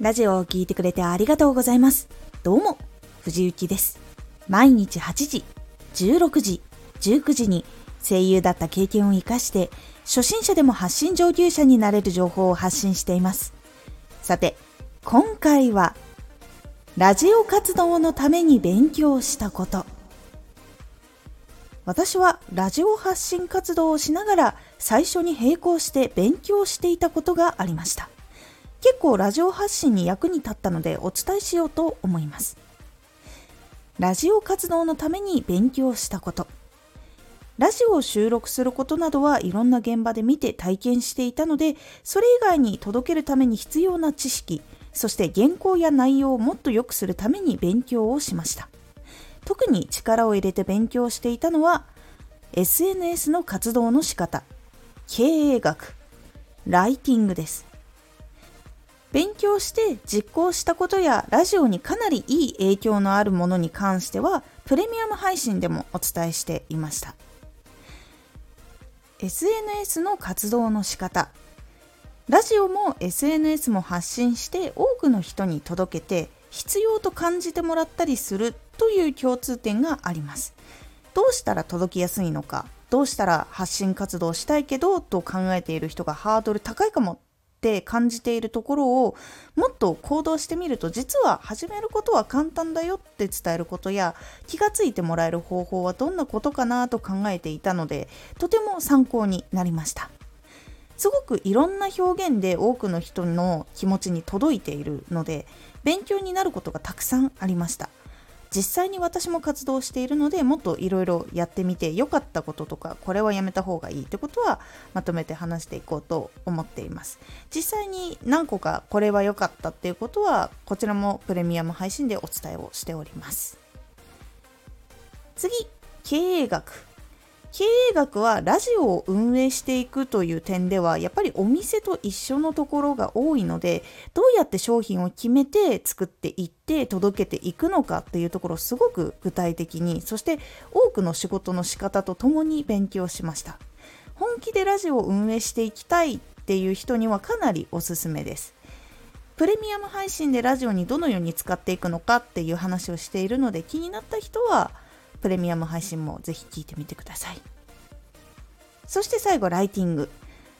ラジオを聴いてくれてありがとうございます。どうも、藤幸です。毎日8時、16時、19時に声優だった経験を活かして、初心者でも発信上級者になれる情報を発信しています。さて、今回は、ラジオ活動のために勉強したこと。私はラジオ発信活動をしながら最初に並行して勉強していたことがありました。結構ラジオ発信に役に立ったのでお伝えしようと思います。ラジオ活動のために勉強したこと。ラジオを収録することなどはいろんな現場で見て体験していたので、それ以外に届けるために必要な知識、そして原稿や内容をもっと良くするために勉強をしました。特に力を入れて勉強していたのは SNS の活動の仕方、経営学、ライティングです。勉強して実行したことやラジオにかなりいい影響のあるものに関してはプレミアム配信でもお伝えしていました。SNS の活動の仕方。ラジオも SNS も発信して多くの人に届けて必要と感じてもらったりするという共通点があります。どうしたら届きやすいのかどうしたら発信活動したいけどと考えている人がハードル高いかもって感じているところをもっと行動してみると実は始めることは簡単だよって伝えることや気がついてもらえる方法はどんなことかなと考えていたのでとても参考になりました。すごくいろんな表現で多くの人の気持ちに届いているので勉強になることがたくさんありました。実際に私も活動しているのでもっといろいろやってみて良かったこととかこれはやめた方がいいってことはまとめて話していこうと思っています。実際に何個かこれは良かったっていうことはこちらもプレミアム配信でお伝えをしております。次経営学。経営学はラジオを運営していくという点ではやっぱりお店と一緒のところが多いのでどうやって商品を決めて作っていって届けていくのかっていうところすごく具体的にそして多くの仕事の仕方とともに勉強しました。本気でラジオを運営していきたいっていう人にはかなりおすすめです。プレミアム配信でラジオにどのように使っていくのかっていう話をしているので気になった人はプレミアム配信もぜひ聞いてみてください。そして最後、ライティング。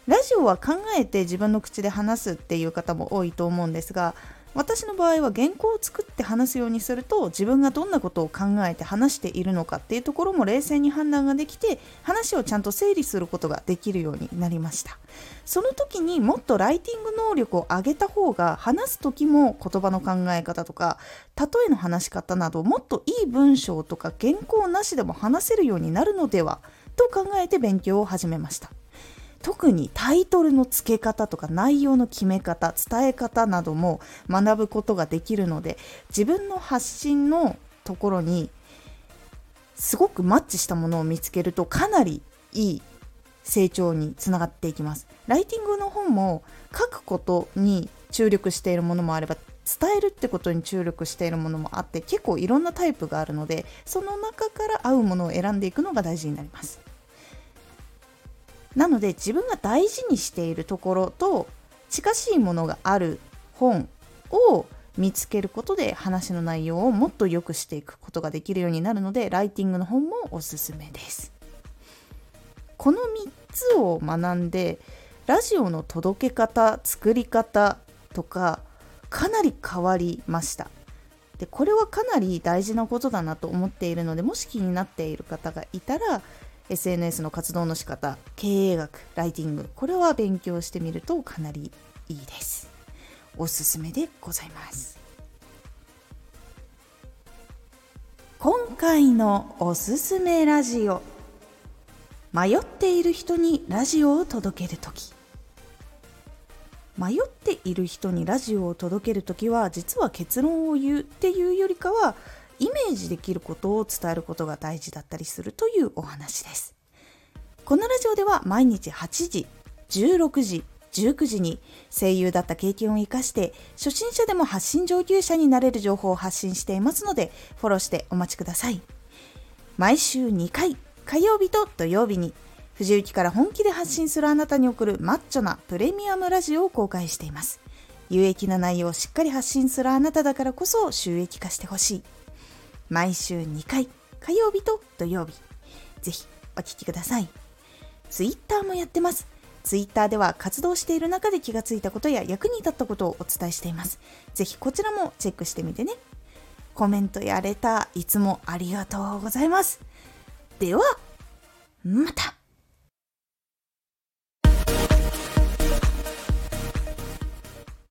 ラジオは考えて自分の口で話すっていう方も多いと思うんですが、私の場合は原稿を作って話すようにすると自分がどんなことを考えて話しているのかっていうところも冷静に判断ができて話をちゃんと整理することができるようになりました。その時にもっとライティング能力を上げた方が話す時も言葉の考え方とか例えの話し方などもっといい文章とか原稿なしでも話せるようになるのではと考えて勉強を始めました。特にタイトルの付け方とか内容の決め方伝え方なども学ぶことができるので自分の発信のところにすごくマッチしたものを見つけるとかなりいい成長につながっていきます。ライティングの本も書くことに注力しているものもあれば伝えるってことに注力しているものもあって結構いろんなタイプがあるのでその中から合うものを選んでいくのが大事になります。なので自分が大事にしているところと近しいものがある本を見つけることで話の内容をもっと良くしていくことができるようになるのでライティングの本もおすすめです。この3つを学んでラジオの届け方作り方とかかなり変わりました。でこれはかなり大事なことだなと思っているのでもし気になっている方がいたら SNS の活動の仕方経営学ライティングこれは勉強してみるとかなりいいです。おすすめでございます。今回のおすすめラジオ。迷っている人にラジオを届けるとき迷っている人にラジオを届けるときは実は結論を言うっていうよりかはイメージできることを伝えることが大事だったりするというお話です。このラジオでは毎日8時16時19時に声優だった経験を生かして初心者でも発信上級者になれる情報を発信していますのでフォローしてお待ちください。毎週2回火曜日と土曜日に藤雪から本気で発信するあなたに送るマッチョなプレミアムラジオを公開しています。有益な内容をしっかり発信するあなただからこそ収益化してほしい。毎週2回、火曜日と土曜日。ぜひお聴きください。ツイッターもやってます。ツイッターでは活動している中で気がついたことや役に立ったことをお伝えしています。ぜひこちらもチェックしてみてね。コメントやれた、いつもありがとうございます。では、また